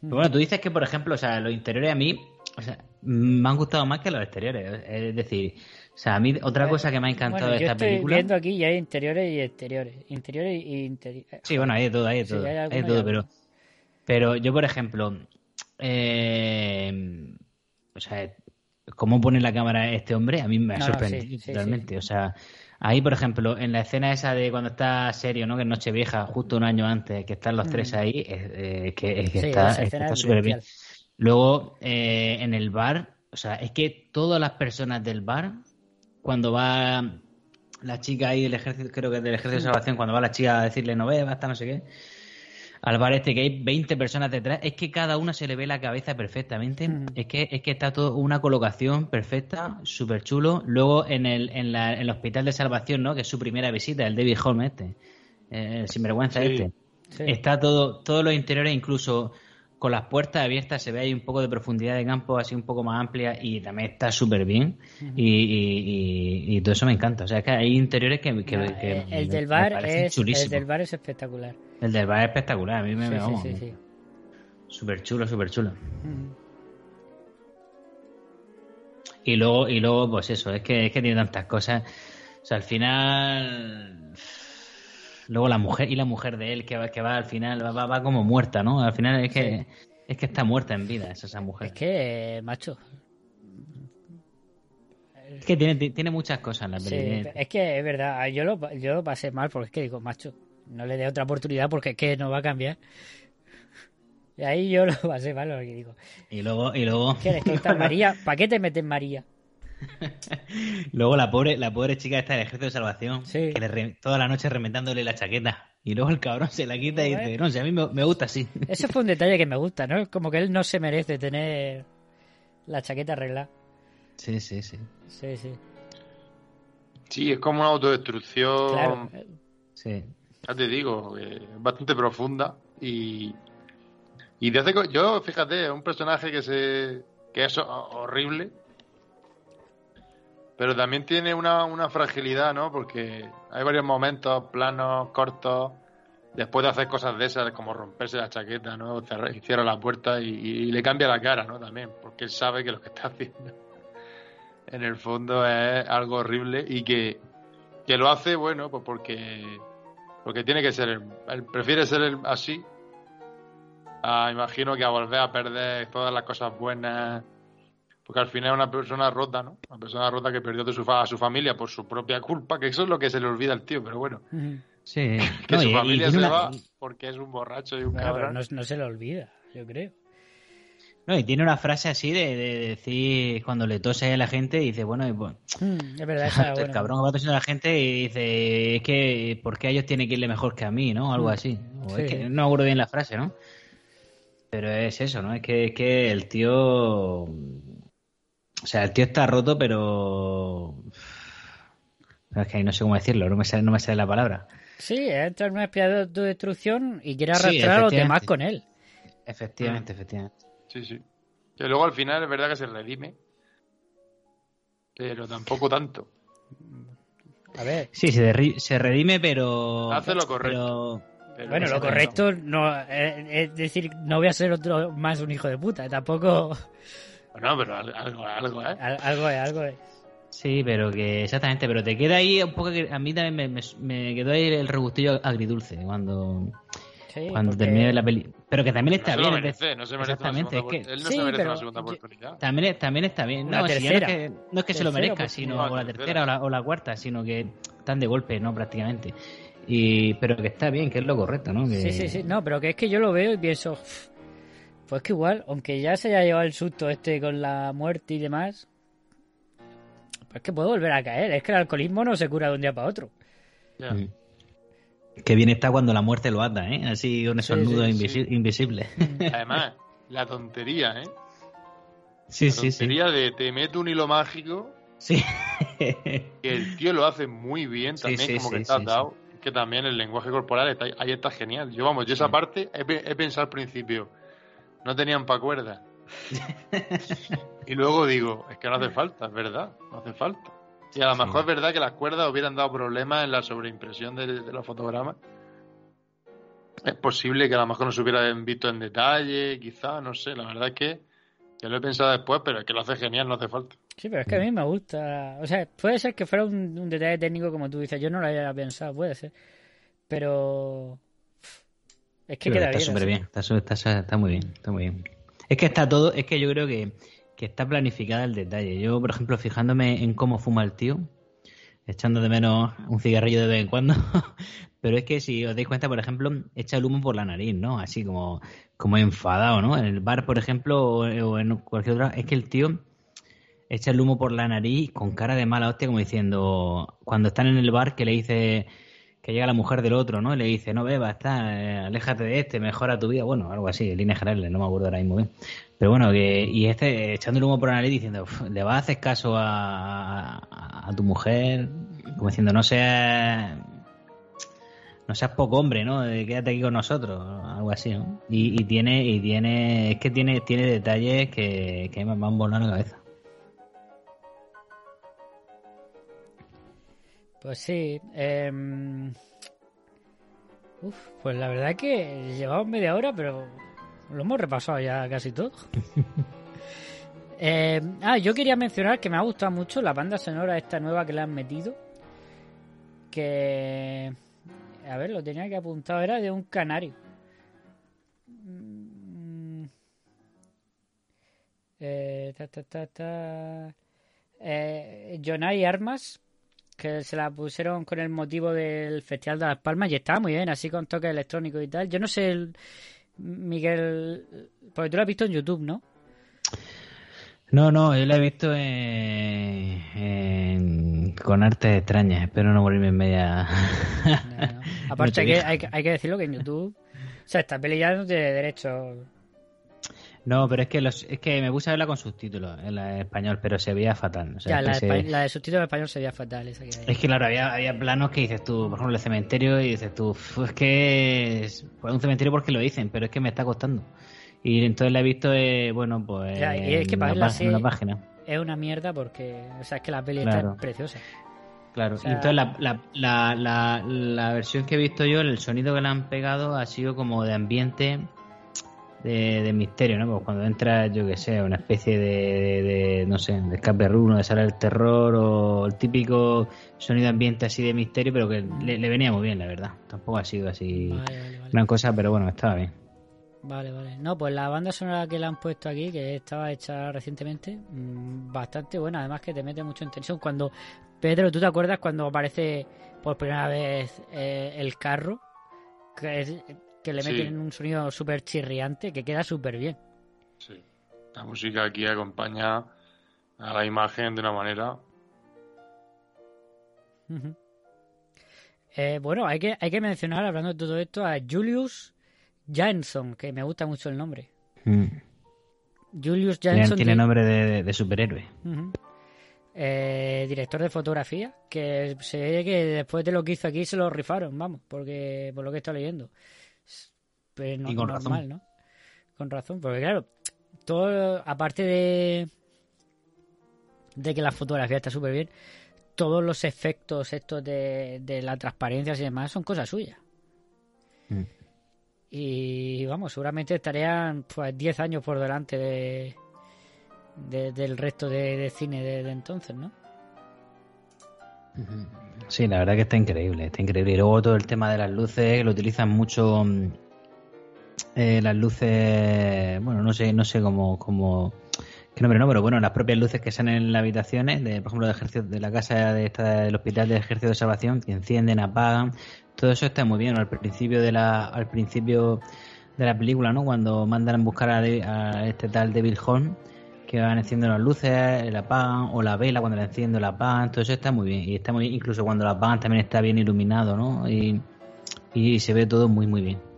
Pero bueno, tú dices que, por ejemplo, o sea, los interiores a mí o sea, me han gustado más que los exteriores. Es decir, o sea, a mí otra cosa que me ha encantado Bueno, de yo esta estoy película. viendo aquí y hay interiores y exteriores. Interiores y interiores. Sí, bueno, hay de todo, hay de Sí, todo. hay hay alguno de y todo, pero, pero yo, por ejemplo, eh, o sea, cómo pone la cámara este hombre, a mí me ha No, no, sorprendido sí, sí, totalmente. O sea, ahí, por ejemplo, en la escena esa de cuando está serio, ¿no? Que es Nochevieja, justo un año antes, que están los tres Mm. ahí, es, eh, que, es que Sí, está es que súper bien. Luego, eh, en el bar, o sea, es que todas las personas del bar, cuando va la chica ahí del ejército, creo que del ejército de salvación, cuando va la chica a decirle no bebas, hasta no sé qué, al bar este que hay 20 personas detrás, es que cada una se le ve la cabeza perfectamente, Mm. es que es que está todo una colocación perfecta, súper chulo. Luego en el, en, la, en el hospital de salvación, ¿no? Que es su primera visita, el David Holmes este, el sinvergüenza Sí. este. Sí. Está todo, todos los interiores, incluso con las puertas abiertas, se ve ahí un poco de profundidad de campo, así un poco más amplia, y también está súper bien. y, y- y- y todo eso me encanta. O sea, es que hay interiores que, que- No, que el del bar es el del bar es espectacular. El del bar es espectacular, a mí me Sí, sí, vamos. sí, sí. Súper chulo, súper chulo. Y luego, y luego, pues eso, es que, es que tiene tantas cosas. O sea, al final. Luego la mujer y la mujer de él que va, que va al final, va, va, va como muerta, ¿no? Al final es que, es que está muerta en vida esa, esa mujer. Es que, eh, macho, Es que tiene, tiene muchas cosas en la sí, peli. es que es verdad, yo lo, yo lo pasé mal porque es que digo, macho, no le dé otra oportunidad porque es que no va a cambiar. Y ahí yo lo pasé mal porque digo, Y luego, y luego, ¿quieres que esta María? ¿Para qué te metes María? luego la pobre, la pobre chica esta del ejército de salvación, Sí. que le re- toda la noche reventándole la chaqueta. Y luego el cabrón se la quita y dice, no sé, a mí me, me gusta así. Eso fue un detalle que me gusta, ¿no? Como que él no se merece tener la chaqueta arreglada. Sí, sí, sí. Sí, sí. Sí, es como una autodestrucción. Claro. Sí. Ya te digo, eh, bastante profunda y y co- yo fíjate, es un personaje que se que es ho- horrible, pero también tiene una, una fragilidad, ¿no? Porque hay varios momentos, planos cortos, después de hacer cosas de esas, como romperse la chaqueta, ¿no? Y cierra la puerta y, le cambia la cara, ¿no? También, porque él sabe que lo que está haciendo en el fondo es algo horrible y que, que lo hace, bueno, pues porque porque tiene que ser él prefiere ser él así a, imagino que a volver a perder todas las cosas buenas porque al final es una persona rota no una persona rota que perdió de su fa- a su familia por su propia culpa que eso es lo que se le olvida al tío pero bueno. Sí. que No, su y- y familia tiene se una- va porque es un borracho y un Bueno, pero cabrón no, no se le olvida, yo creo. No, y tiene una frase así de, de decir cuando le tose a la gente y dice, bueno, y pues, Mm, es verdad, esa, el bueno, cabrón que va tosiendo a la gente y dice, es que, ¿por qué a ellos tiene que irle mejor que a mí, no? Algo Mm. así. O Sí. es que no acuerdo bien la frase, ¿no? Pero es eso, ¿no? Es que, es que el tío... O sea, el tío está roto, pero... Es que ahí no sé cómo decirlo, no me sale, no me sale la palabra. Sí, entra en una especie de autodestrucción y quiere Sí, arrastrar a los demás con él. Efectivamente, efectivamente. sí sí que luego al final es verdad que se redime pero tampoco tanto A ver, Sí, se, se redime, pero... Hace lo correcto. pero- Pero bueno, lo correcto no eh, es decir, no voy a ser otro más un hijo de puta, tampoco bueno pero al- algo algo eh al- algo es, algo es. Sí, pero que exactamente, pero te queda ahí un poco que a mí también me, me- me quedó ahí el regustillo agridulce cuando, Sí, cuando porque- terminé la peli. Pero que también no está se bien. lo merece no se merece una Exactamente, segunda es que él no Sí, se merece una segunda oportunidad también, también está bien. Una No, si no es que, no es que se lo merezca, sino No, o la tercera. tercera o la, o la cuarta, sino que están de golpe, ¿no? Prácticamente. Y, pero que está bien, que es lo correcto, ¿no? Que, Sí, sí, sí, no, pero que es que yo lo veo y pienso, "Uf, pues que igual, aunque ya se haya llevado el susto este con la muerte y demás, pues que puedo volver a caer, es que el alcoholismo no se cura de un día para otro. Mm. Que bien está cuando la muerte lo ata, ¿eh? Así con esos Sí, nudos sí. invisi- invisibles. además la tontería eh sí, La sí, sí. tontería de te meto un hilo mágico Sí. que el tío lo hace muy bien también, sí, como sí, que está sí, dado. Que también el lenguaje corporal está, ahí está genial. Yo, vamos, yo esa parte he pensado al principio, no tenían pa' cuerda. y luego digo, es que no hace falta, es verdad, no hace falta. Y a lo mejor es verdad que las cuerdas hubieran dado problemas en la sobreimpresión de, de los fotogramas. Es posible que a lo mejor no se hubieran visto en detalle, quizá, no sé. La verdad es que, que lo he pensado después, pero es que lo hace genial, no hace falta. Sí, pero es que a mí me gusta, o sea, puede ser que fuera un, un detalle técnico como tú dices, yo no lo había pensado, puede ser, pero es que queda está bien. súper bien, está, está muy bien, está muy bien. Es que está todo, es que yo creo que, que está planificada el detalle. Yo, por ejemplo, fijándome en cómo fuma el tío, echando de menos un cigarrillo de vez en cuando, pero es que si os dais cuenta, por ejemplo, echa el humo por la nariz, ¿no? Así como, como enfadado, ¿no? En el bar, por ejemplo, o, o en cualquier otra, es que el tío echa el humo por la nariz con cara de mala hostia, como diciendo, cuando están en el bar que le dice que llega la mujer del otro, ¿no? Y le dice, no bebas, está, eh, aléjate de este, mejora tu vida. Bueno, algo así, en líneas generales, no me acuerdo ahora mismo bien. Pero bueno, que, y este eh, echando humo por la nariz diciendo, "Uf, ¿le vas a hacer caso a, a, tu mujer? Como diciendo, no seas, no seas poco hombre, ¿no? De quédate aquí con nosotros, algo así, ¿no? Y, y tiene, y tiene, es que tiene, tiene detalles que, que me han volado la cabeza. Pues sí. em, Uf, pues la verdad es que llevamos media hora, pero lo hemos repasado ya casi todo. Eh, ah, yo quería mencionar que me ha gustado mucho la banda sonora esta nueva que le han metido. Que... A ver, lo tenía que apuntado, era de un canario. Mm, Eh, ta, ta, ta, ta. Eh, Jonai Armas, que se la pusieron con el motivo del Festival de Las Palmas y estaba muy bien, así con toques electrónicos y tal. Yo no sé, el- Miguel, porque tú lo has visto en YouTube, ¿no? No, no, yo la he visto en, en- con artes extrañas. Espero no volverme en media. Aparte, hay que, vieja. hay, que- hay que decirlo que en YouTube. O sea, esta peli ya no tiene derecho. No, pero es que los, es que me puse a verla con subtítulos en, la- en español, pero se veía fatal. O sea, ya, la, de se- espa- la de subtítulos en español sería fatal. Esa que hay. Es que claro, había, había planos que dices tú, por ejemplo, el cementerio, y dices tú, "Uf, es que es pues, un cementerio porque lo dicen, pero es que me está costando. Y entonces la he visto, eh, bueno, pues Ya, y es que para verla así- página. Es una mierda porque. O sea, es que la peli Claro. está preciosa. Claro, O sea- y entonces la, la, la, la, la versión que he visto yo, el sonido que le han pegado ha sido como de ambiente de, de misterio, ¿no? Pues cuando entra, yo que sé, una especie de, de- de, no sé, de escape room, o de sala del terror, o el típico sonido ambiente así de misterio, pero que le, le venía muy bien, la verdad. Tampoco ha sido así Vale, vale, vale. gran cosa, pero bueno, estaba bien. Vale, vale. No, pues la banda sonora que le han puesto aquí, que estaba hecha recientemente, mm, bastante buena. Además que te mete mucho en tensión. Cuando, Pedro, ¿tú te acuerdas cuando aparece por primera vez eh, el carro? Que, es- que le Sí. meten un sonido súper chirriante, que queda súper bien. Sí. La música aquí acompaña a la imagen de una manera. Eh, bueno, hay que, hay que mencionar, hablando de todo esto, a Julius Jansson, que me gusta mucho el nombre. Mm. Julius Tiene, Jansson. tiene nombre de, de- de superhéroe. Eh, director de fotografía, que se ve que después de lo que hizo aquí se lo rifaron, vamos, porque por lo que está leyendo. No, Y con normal, razón. ¿no? Con razón, porque claro, todo, aparte de de que la fotografía está súper bien, todos los efectos estos de, de la transparencia y demás son cosas suyas. Mm. Y vamos, seguramente estarían pues 10 años por delante de, de- del resto de, de cine de, de entonces, ¿no? Sí, la verdad que está increíble, está increíble. Y luego todo el tema de las luces, lo utilizan mucho mm, eh, las luces, bueno, no sé, no sé cómo, cómo qué nombre no, pero bueno, las propias luces que salen en las habitaciones, de, por ejemplo, de, ejercicio, de la casa de esta, del hospital de ejército de salvación, que encienden, apagan, todo eso está muy bien. Al principio de la, al principio de la película, ¿no? Cuando mandan a buscar a, a este tal Devil Horn, que van encendiendo las luces, la apagan, o la vela cuando la enciendo, la apagan, todo eso está muy bien. Y está muy bien, incluso cuando la apagan también está bien iluminado, ¿no? Y, y se ve todo muy, muy bien.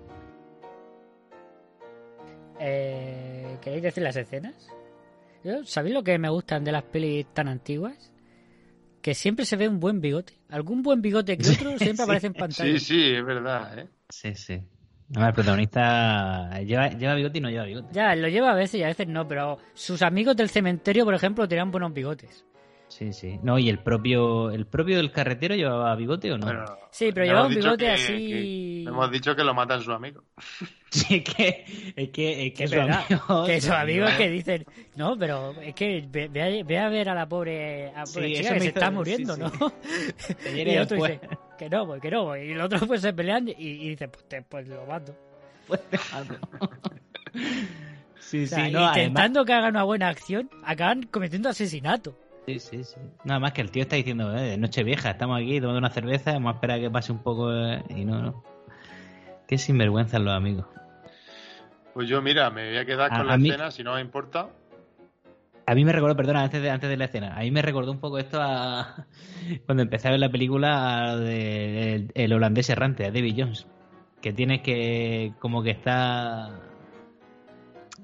Eh, ¿Queréis decir las escenas? Yo, ¿Sabéis lo que me gustan de las pelis tan antiguas? Que siempre se ve un buen bigote. Algún buen bigote que otro siempre Sí. aparece en pantalla. Sí, sí, es verdad, ¿eh? Sí, sí. El protagonista lleva, lleva bigote y no lleva bigote. Ya, lo lleva a veces y a veces no, pero sus amigos del cementerio, por ejemplo, tenían buenos bigotes. Sí, sí. No, y el propio, el propio del carretero llevaba bigote o no? Bueno, Sí, pero llevaba un bigote que- así... que- hemos dicho que lo matan sus amigos. Sí, es que, es que, es que es su verdad, amigo- que sus su amigos amigo- que dicen, no, pero es que ve, ve a, ve a ver a la pobre, a la pobre Sí, chica que se hizo- está sí, muriendo, sí. ¿no? Ayer y el otro después. dice, que no voy, que no voy. Y el otro pues se pelean y, y dice, pues, te- pues lo mato. Sí, O sea, sí, no, además- intentando que hagan una buena acción, acaban cometiendo asesinato. Sí, sí, sí. Nada más que el tío está diciendo, eh, noche vieja, estamos aquí tomando una cerveza, vamos a esperar a que pase un poco eh, y no, no. Qué sinvergüenza los amigos. Pues yo, mira, me voy a quedar A- con a la mí- escena, si no me importa. A mí me recordó, perdona, antes de, antes de la escena, a mí me recordó un poco esto a cuando empecé a ver la película a lo de el, el holandés errante, a David Jones, que tienes que, como que está,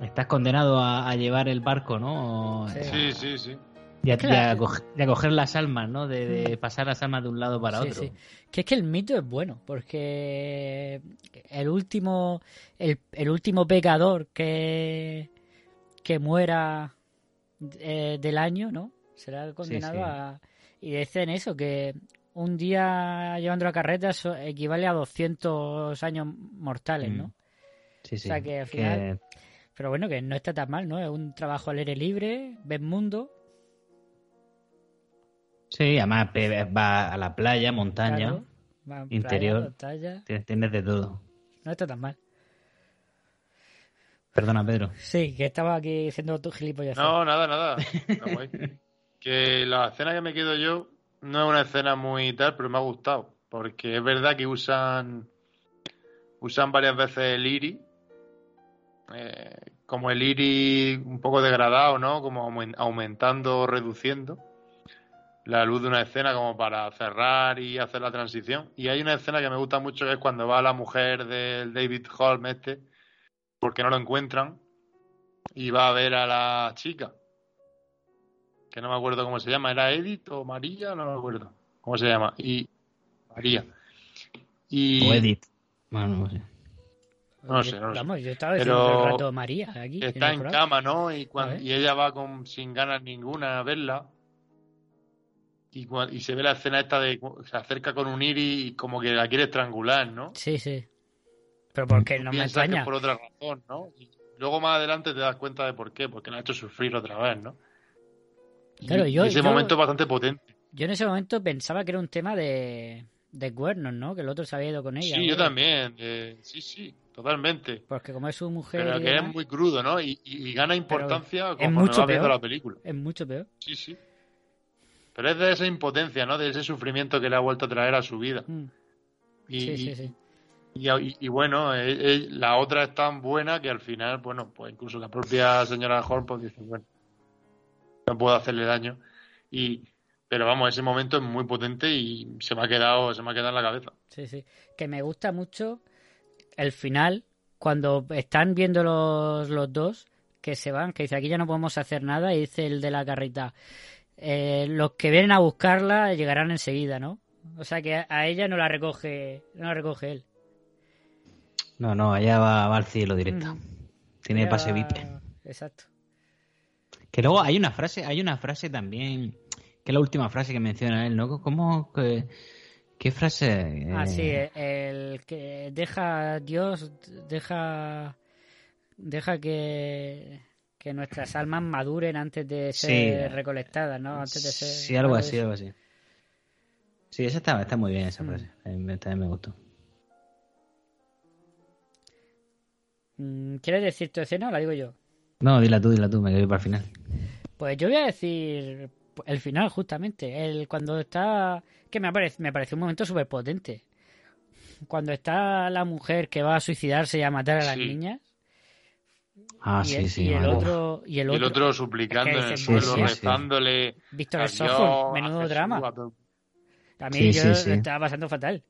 estás condenado a, a llevar el barco, ¿no? Sí. Sí, sí, sí. Y a, y coger, y a coger las almas, ¿no? De, de pasar las almas de un lado para Sí, otro. sí. Que es que el mito es bueno, porque el último, el, el último pecador que, que muera eh, del año, ¿no? Será condenado sí. a... Y dicen eso, que un día llevando la carreta eso equivale a 200 años mortales, ¿no? Mm. Sí, sí. O sea que al final- Pero bueno, que no está tan mal, ¿no? Es un trabajo al aire libre, ves mundo, Sí, además va a la playa, montaña, claro, playa, interior. montaña, tienes, de todo. no está tan mal. Perdona, Pedro. Sí, que estaba aquí diciendo tu gilipollas. No, nada, nada. Que la escena que me quedo yo no es una escena muy tal, pero me ha gustado. Porque es verdad que usan usan varias veces el IRI. eh, como el IRI un poco degradado, ¿no? Como aumen- aumentando o reduciendo la luz de una escena como para cerrar y hacer la transición. Y hay una escena que me gusta mucho que es cuando va la mujer del David Holm este, porque no lo encuentran, y va a ver a la chica, que no me acuerdo cómo se llama, ¿era Edith o María? No me acuerdo cómo se llama, y María. Y O Edith. Bueno, no sé. no sé, no lo sé. Vamos, yo estaba diciendo Pero el rato María aquí. en está en programa. cama, ¿no? Y, A cuan- ver. y ella va con sin ganas ninguna a verla. Y, se ve la escena esta de se acerca con un iri y como que la quiere estrangular, ¿no? Sí, sí. Pero porque no me que extraña. es por otra razón, ¿no? Y luego más adelante te das cuenta de por qué, porque la ha hecho sufrir otra vez, ¿no? Y- Claro, yo- ese yo- momento es bastante potente. Yo en ese momento pensaba que era un tema de, de cuernos, ¿no? Que el otro se había ido con ella. Sí, yo también. eh, sí, sí, totalmente. Porque como es su mujer. Pero que es muy crudo, ¿no? Y, y- y gana importancia es como mucho va viendo peor. la película. Es mucho peor. Sí, sí. Pero es de esa impotencia, ¿no? De ese sufrimiento que le ha vuelto a traer a su vida. Mm. Y, Sí, sí, sí. y- y- y bueno, eh, eh, la otra es tan buena que al final, bueno, pues incluso la propia señora Horn pues dice, bueno, no puedo hacerle daño. Y, pero vamos, ese momento es muy potente y se me ha quedado, se me ha quedado en la cabeza. Sí, sí. Que me gusta mucho el final, cuando están viendo los, los dos, que se van, que dice aquí ya no podemos hacer nada, y dice el de la carrita, eh, los que vienen a buscarla llegarán enseguida, ¿no? O sea que a, ella no la recoge, no la recoge él. No, no, allá va, va al cielo directo. Ujú. Tiene Ella pase va- VIP. Exacto. Que luego hay una frase, hay una frase también, que es la última frase que menciona él, ¿no? ¿Cómo que, qué frase? Ah, Eh, sí, el que deja Dios, deja, deja que, que nuestras almas maduren antes de Sí. ser recolectadas, ¿no? Antes de ser. Sí, algo así, algo así. Sí, esa está, está muy bien, esa Mm. frase. A mí me- también me gustó. Mm, ¿Quieres decir tu escena o la digo yo? No, dila tú, dila tú, me quedé para el final. Pues yo voy a decir el final, justamente. El cuando está. Que me, parece me pareció un momento súper potente. Cuando está la mujer que va a suicidarse y a matar a las Sí. niñas. Ah, y sí, el, sí. y el vale. otro. Y el Y el otro. suplicando Es que en el suelo, sí, sí, rezándole. Víctor Sojo, menudo drama. Sí, yo sí, lo sí. estaba pasando fatal.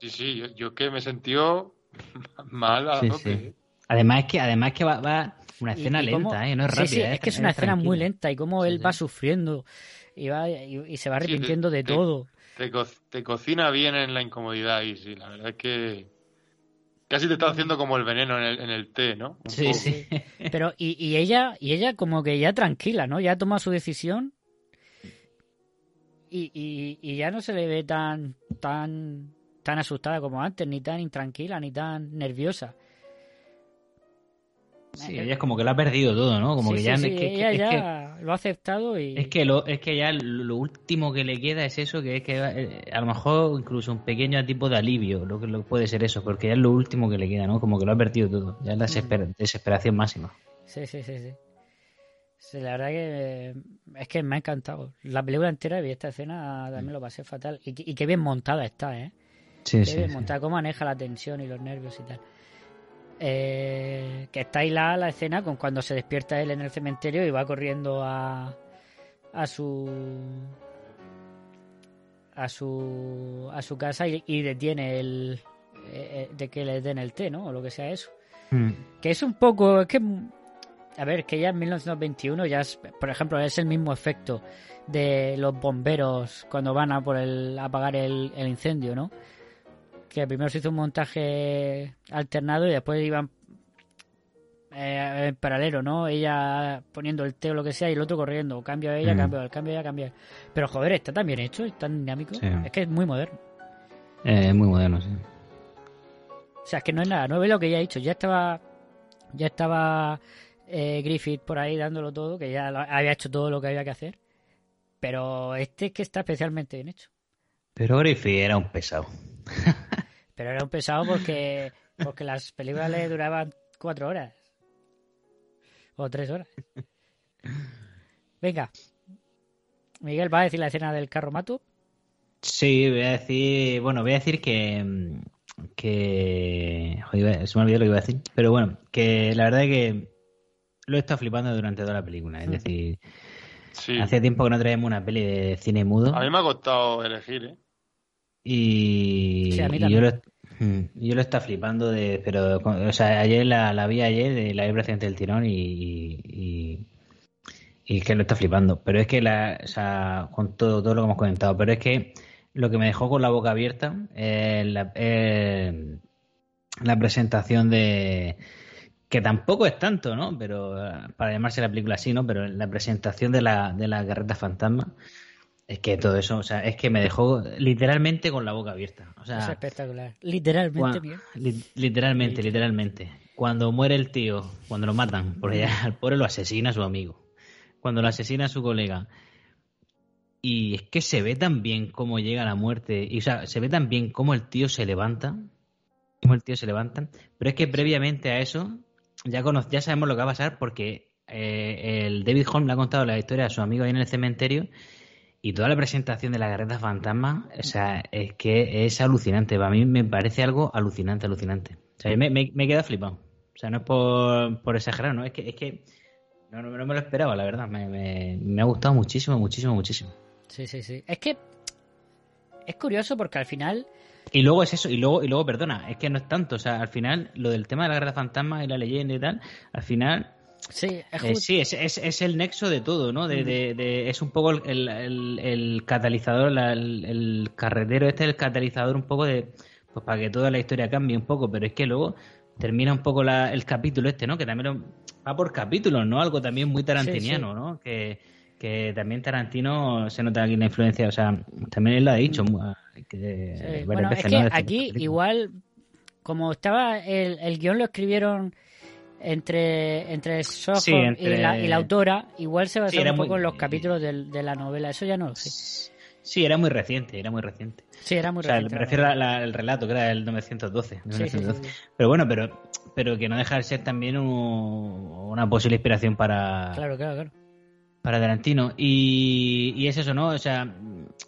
Sí, sí, yo, yo que me sentió mal a Sí, tope, sí. Además es que, además que va, va una escena y lenta, cómo- ¿eh? No es Sí, rápida. sí, ¿eh? es que es una escena muy lenta y cómo él sí. va sufriendo y, va, y, y se va Sí, te- arrepintiendo de te- todo. Te, co- te cocina bien en la incomodidad y sí, la verdad es que casi te está haciendo como el veneno en el, en el té, ¿no? Un Sí, poco. sí. Pero, y, y ella, y ella como que ya tranquila, ¿no? Ya toma su decisión y, y, y ya no se le ve tan, tan, tan asustada como antes, ni tan intranquila, ni tan nerviosa. Sí, ella es como que lo ha perdido todo, ¿no? Como Sí, que sí, ya, sí, es que, ella es que- ya lo ha aceptado y... Es que lo, es que ya lo, último que le queda es eso, que es que eh, a lo mejor incluso un pequeño tipo de alivio, lo que lo puede ser eso, porque ya es lo último que le queda, ¿no? Como que lo ha perdido todo, ya es la desesper- desesperación máxima. Sí, sí, sí, sí. Sí, la verdad que eh, es que me ha encantado. La película entera y esta escena también lo pasé fatal. Y, que- y qué bien montada está, ¿eh? Sí, Qué sí, bien sí. montada, cómo maneja la tensión y los nervios y tal. Eh, que está ahí la, la escena con cuando se despierta él en el cementerio y va corriendo a, a su a su a su casa y, y detiene el eh, eh, de que le den el té, ¿no? O lo que sea eso. Mm. Que es un poco, es que a ver, que ya en 1921 ya es, por ejemplo, es el mismo efecto de los bomberos cuando van a por el apagar el, el incendio, ¿no? Que primero se hizo un montaje alternado y después iban eh, en paralelo, ¿no? Ella poniendo el té o lo que sea y el otro corriendo. Cambio a ella, Mm. cambio a él, cambio a ella, cambio. Pero joder, está tan bien hecho, es tan dinámico. Sí. Es que es muy moderno. Eh, Es muy moderno, sí. O sea, es que no es nada nuevo lo que ya he dicho. Ya estaba, ya estaba eh, Griffith por ahí dándolo todo, que ya había hecho todo lo que había que hacer. Pero este es que está especialmente bien hecho. Pero Griffith era un pesado. Pero era un pesado porque, porque las películas le duraban cuatro horas. O tres horas. Venga. Miguel, ¿va a decir la escena del carro mato? Sí, voy a decir, bueno, voy a decir que mm, que joder, se me olvidó lo que iba a decir, pero bueno, que la verdad es que lo he estado flipando durante toda la película, es decir, Sí. hace tiempo que no traemos una peli de cine mudo A mí me ha costado elegir, ¿eh? Y, Sí, a mí y también. yo lo yo lo estado flipando de, pero o sea, ayer la, la vi ayer, de la vi prácticamente del tirón y, y, y- es que lo está flipando, pero es que la, o sea, con todo, todo lo que hemos comentado, pero es que lo que me dejó con la boca abierta es la, la presentación de que tampoco es tanto, ¿no? Pero eh, para llamarse la película así, ¿no? Pero la presentación de la de la carreta fantasma es que todo eso, o sea, es que me dejó literalmente con la boca abierta, o sea, es espectacular. Literalmente li- literalmente, literalmente. Cuando muere el tío, cuando lo matan, porque ya al pobre lo asesina su amigo. Cuando lo asesina su colega. Y es que se ve tan bien cómo llega la muerte. Y o sea, se ve tan bien cómo el tío se levanta. Cómo el tío se levanta. Pero es que previamente a eso, ya, cono- ya sabemos lo que va a pasar porque eh, el David Holmes le ha contado la historia a su amigo ahí en el cementerio. Y toda la presentación de la carreta fantasma, o sea, es que es alucinante. Para mí me parece algo alucinante, alucinante. O sea, me, me, me he quedado flipado. O sea, no es por, por exagerar, ¿no? Es que, es que no, no, no me lo esperaba, la verdad. Me, me, me ha gustado muchísimo, muchísimo, muchísimo. Sí, sí, sí. Es que es curioso porque al final Y luego es eso, y luego, y luego, perdona, es que no es tanto. O sea, al final, lo del tema de la carreta fantasma y la leyenda y tal, al final Sí, es Eh, sí, es, es, es el nexo de todo, ¿no? De, de- de- es un poco el, el, catalizador, la- el, el carretero este es el catalizador un poco de, pues para que toda la historia cambie un poco, pero es que luego termina un poco la- el capítulo este, ¿no? Que también va por capítulos, ¿no? Algo también muy tarantiniano, ¿no? Que, que también Tarantino se nota aquí la influencia, o sea, también él lo ha dicho mu- que, Sí, varias Bueno, es que aquí igual, como estaba, el, el guion lo escribieron entre, entre Soho Sí, y, la, y la autora, igual se basaron era un poco muy- en los capítulos del- de la novela, eso ya no lo sé. Sí, era muy reciente, era muy reciente. Sí, era muy o sea, reciente, me refiero al relato, que era el 912. Sí, sí, 1912. sí, sí. Pero bueno, pero, pero que no deja de ser también un- una posible inspiración para, Claro, claro, claro. Para Tarantino. Y, y es eso, ¿no? O sea,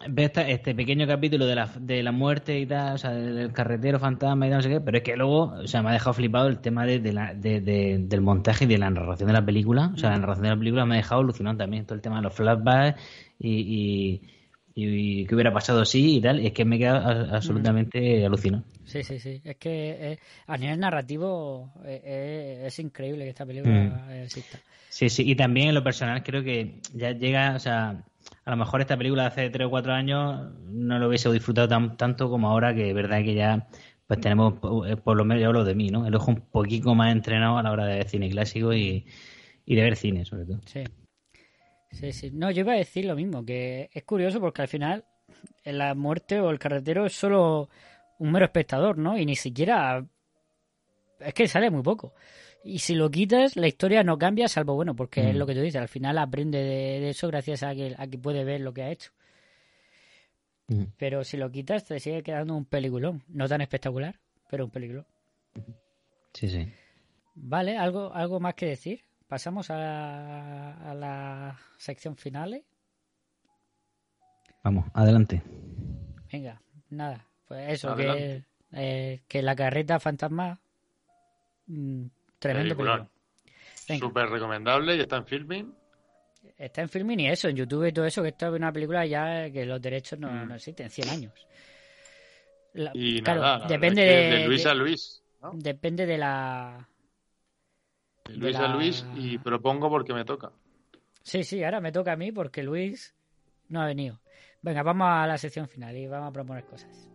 ve esta- este pequeño capítulo de la, de la muerte y tal, o sea, del carretero fantasma y tal, no sé qué, pero es que luego, o sea, me ha dejado flipado el tema de, de la- de- del montaje y de la narración de la película. O sea, la narración de la película me ha dejado alucinado también, todo el tema de los flashbacks y, y, y qué hubiera pasado así y tal. Y es que me he quedado a- absolutamente alucinado. Sí, sí, sí. Es que eh, a nivel narrativo eh, eh, es increíble que esta película Mm. exista. Sí, sí, y también en lo personal creo que ya llega, o sea, a lo mejor esta película de hace 3 o 4 años no lo hubiese disfrutado tan, tanto como ahora, que es verdad que ya pues tenemos, eh, por lo menos yo hablo de mí, ¿no? El ojo un poquito más entrenado a la hora de ver cine clásico y, y de ver cine, sobre todo. Sí. Sí, sí. No, yo iba a decir lo mismo, que es curioso porque al final la muerte o el carretero es solo un mero espectador, ¿no? Y ni siquiera... Es que sale muy poco. Y si lo quitas, la historia no cambia, salvo, bueno, porque es Mm. lo que tú dices, al final aprende de, de eso gracias a que, a que puede ver lo que ha hecho. Mm. Pero si lo quitas, te sigue quedando un peliculón. No tan espectacular, pero un peliculón. Sí, sí. Vale, ¿algo, algo más que decir? Pasamos a la, a la sección finales. Vamos, adelante. Venga, nada. Pues eso, que, eh, que la carreta fantasma. mm, tremendo película. Súper recomendable y está en filming. Está en filming y eso, en YouTube y todo eso, que esto es una película ya que los derechos no, Mm. no existen, 100 años. La- Y claro, nada, la depende verdad es que de, de Luis a Luis. ¿no? Depende de la. Luis la- a Luis y propongo porque me toca. Sí, sí, ahora me toca a mí porque Luis no ha venido. Venga, vamos a la sección final y vamos a proponer cosas.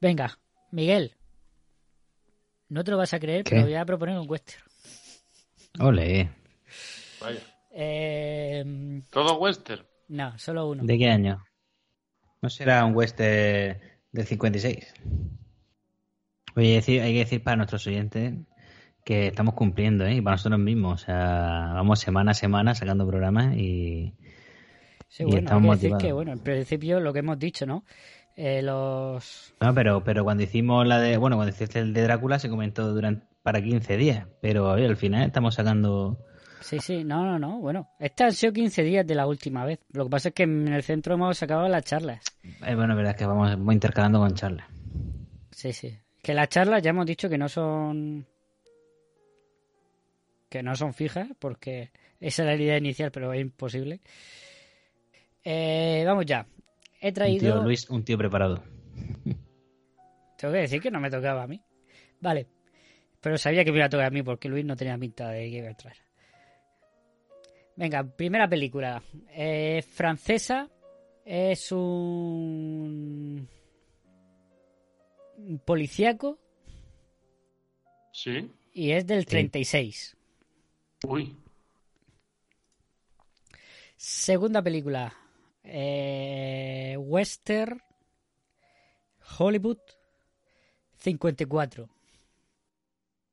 Venga, Miguel. No te lo vas a creer, ¿Qué? pero voy a proponer un western. Ole. Vaya. Eh, Todo western. no, solo uno. ¿De qué año? ¿No será un western del 56? Oye, hay que decir, hay que decir para nuestros oyentes que estamos cumpliendo, ¿eh? Y para nosotros mismos. O sea, vamos semana a semana sacando programas y... Sí, y bueno, hay estamos que decir motivados. que, bueno, en principio lo que hemos dicho, ¿no? Eh, los... No, pero, pero cuando hicimos la de... Bueno, cuando hiciste el de Drácula se comentó durante para 15 días. Pero oye, al final estamos sacando... Sí, sí, no, no, no. Bueno, estas han sido 15 días de la última vez. Lo que pasa es que en el centro hemos sacado las charlas. Eh, bueno, es verdad que vamos, vamos intercalando con charlas. Sí, sí. Que las charlas ya hemos dicho que no son... Que no son fijas, porque esa era la idea inicial, pero es imposible. Eh, vamos ya. He Un traído... tío, Luis, un tío preparado. Tengo que decir que no me tocaba a mí. Vale. Pero sabía que me iba a tocar a mí porque Luis no tenía pinta de que iba a entrar. Venga, primera película. Eh, francesa. Es un... un policíaco Sí. y es del 36. Uy. Segunda película. Eh, Western. Hollywood. 54.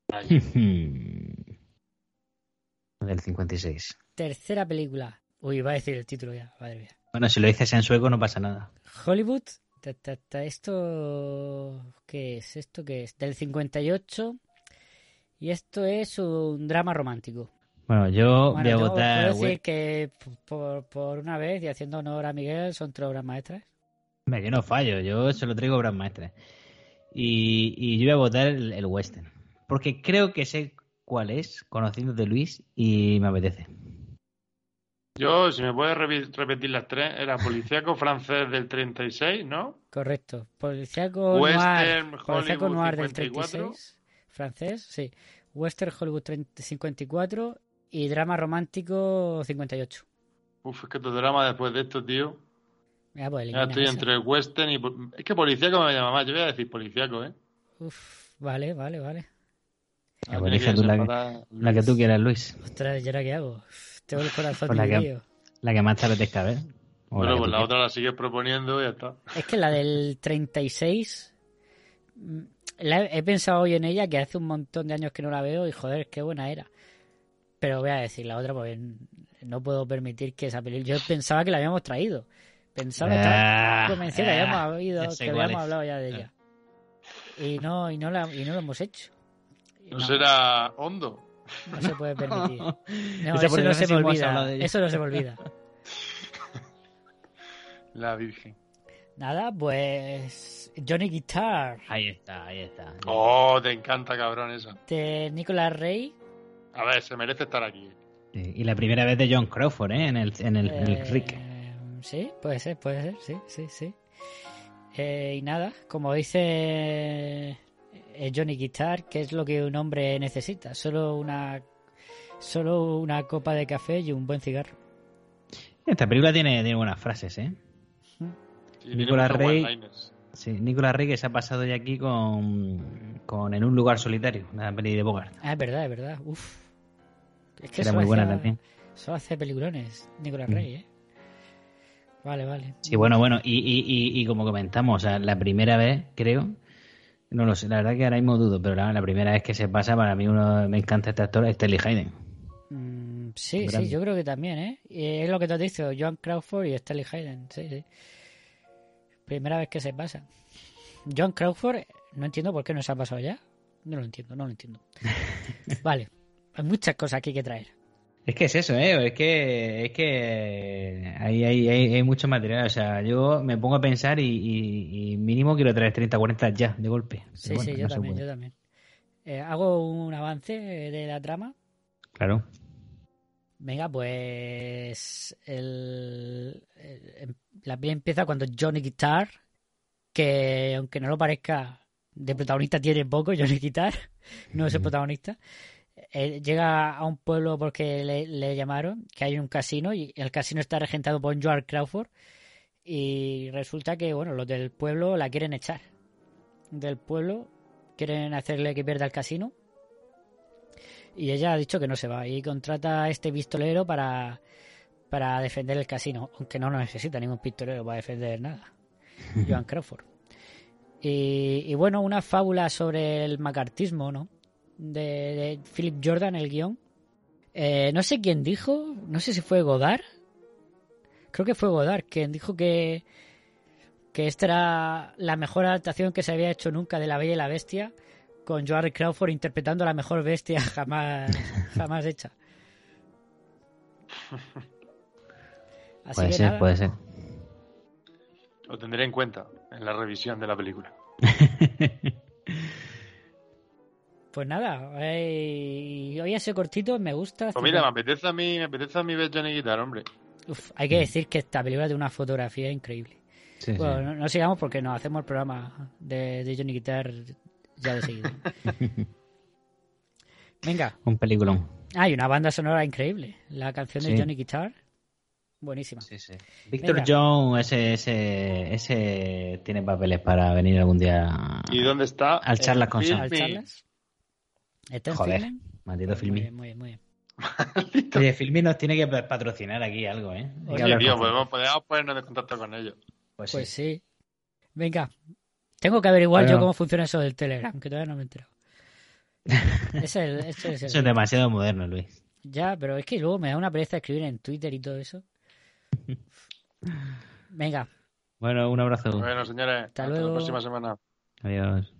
Vaya. Del 56. Tercera película. Uy, va a decir el título ya. Madre mía. Bueno, si lo dices en sueco no pasa nada. Hollywood. ta, ta, ta, ¿Esto qué es? ¿Esto qué es? Del 58. Y esto es un drama romántico. Bueno, yo Bueno, voy a yo votar... puedo decir que por, por una vez y haciendo honor a Miguel son tres obras maestras. Hombre, yo no fallo, yo se lo traigo obras maestras. Y, y yo voy a votar el, el western. Porque creo que sé cuál es, conociendo de Luis, y me apetece. Yo, si me puedes repetir las tres, era policíaco francés del 36, ¿no? Correcto. Policíaco Western, Noir. Policíaco Hollywood Noir del 54. 36. Francés, sí. Western Hollywood 30 54 y drama romántico 58. Uf, es que tu drama después de esto, tío. Mira, pues Ya estoy entre western y... Es que policíaco me llama más. Yo voy a decir policíaco, ¿eh? Uf, vale, vale, vale. Ya, Ah, pues tú la que- desempatar La que tú quieras, Luis. Ostras, ¿y ahora qué hago? Tengo el corazón Pues la que- dividido. La que más te apetezca ver. O Bueno, pues la quieras. otra la sigues proponiendo y ya está. Es que la del 36... mm, la he, he pensado hoy en ella que hace un montón de años que no la veo y joder, qué buena era. Pero voy a decir la otra porque no puedo permitir que esa película... Yo pensaba que la habíamos traído. Pensaba que estaba Ah, convencido que ah, habíamos ya sé que habíamos hablado ya de ella. Y no, y no, la, y no lo hemos hecho. No no, será hondo. no se puede permitir. No, eso no se me olvida. Eso no se me olvida. La Virgen. Nada, pues Johnny Guitar Ahí está, ahí está. Oh, te encanta, cabrón, esa. de Nicolas Rey. A ver, se merece estar aquí. Sí, Y la primera vez de John Crawford, ¿eh? En el, en el, en el Eh, Rick. Sí, puede ser, puede ser, sí, sí, sí. Eh, y nada, como dice eh, Johnny Guitar, ¿qué es lo que un hombre necesita? Solo una, solo una copa de café y un buen cigarro. Esta película tiene, tiene buenas frases, ¿eh? Sí, muchos Rey. Sí, Nicolas Rey que se ha pasado ya aquí con, con En un lugar solitario, una peli de Bogart. Ah, es verdad, es verdad. Uf. Es que Era muy buena también. Solo hace peliculones, Nicolas Mm. Rey, ¿eh? Vale, vale. Sí, bueno, bueno, y, y, y, y como comentamos, o sea, la primera vez, creo, no lo sé, la verdad que ahora mismo dudo, pero la, la primera vez que se pasa, para mí uno me encanta este actor, es Stelly Hayden. Mm, sí, sí, yo creo que también, ¿eh? Es lo que te has dicho, Joan Crawford y Stanley Hayden, sí, sí. Primera vez que se pasa. John Crawford, no entiendo por qué no se ha pasado ya. No lo entiendo, no lo entiendo. vale, hay muchas cosas aquí que traer. Es que es eso, ¿eh? Es que, es que hay, hay, hay, hay mucho material. O sea, yo me pongo a pensar y, y- y mínimo quiero traer 30, 40 ya, de golpe. Sí, bueno, sí, yo no también, yo también. Eh, hago un avance de la trama. Claro. Venga, pues el, el- em- la peli empieza cuando Johnny Guitar, que aunque no lo parezca, de protagonista tiene poco, Johnny Guitar, no es el protagonista, llega a un pueblo porque le, le llamaron, que hay un casino y el casino está regentado por Joan Crawford y resulta que, bueno, los del pueblo la quieren echar. Del pueblo quieren hacerle que pierda el casino y ella ha dicho que no se va y contrata a este pistolero para, para defender el casino, aunque no necesita ningún pistolero para defender nada. Joan Crawford. Y, y bueno, una fábula sobre el macartismo, ¿no? De, de Philip Jordan, el guion. Eh, no sé quién dijo, no sé si fue Godard. Creo que fue Godard quien dijo que, que esta era la mejor adaptación que se había hecho nunca de La Bella y la Bestia, con Joan Crawford interpretando a la mejor bestia jamás, jamás hecha. Así Puede que ser, nada, puede ser. Lo tendré en cuenta en la revisión de la película. Pues nada, eh, hoy ese cortito me gusta. Pues mira, me apetece a mí, me apetece a mí ver Johnny Guitar, hombre. Uf, hay que decir que esta película tiene una fotografía increíble. Sí, bueno, sí. No, no sigamos porque nos hacemos el programa de, de Johnny Guitar ya de seguido. Venga, Un peliculón. hay una banda sonora increíble. La canción de Sí. Johnny Guitar, buenísima. Víctor Venga. John, ese, ese, ese tiene papeles para venir algún día ¿Y dónde está? al charlas con Sam. ¿Al charlas? ¿Está en Joder, Filmin? maldito Muy Filmi. bien, muy bien, muy bien. Oye, Filmi nos tiene que patrocinar aquí algo, ¿eh? Hay Oye, tío, podemos, podemos ponernos en contacto con ellos. Pues Pues sí. sí. Venga, tengo que averiguar Bueno. yo cómo funciona eso del Telegram, que todavía no me he enterado. Es el, ese es el- Eso es demasiado moderno, Luis. Ya, pero es que luego me da una pereza escribir en Twitter y todo eso. Venga, Bueno, un abrazo. Bueno, señores, hasta, luego. la próxima semana. Adiós.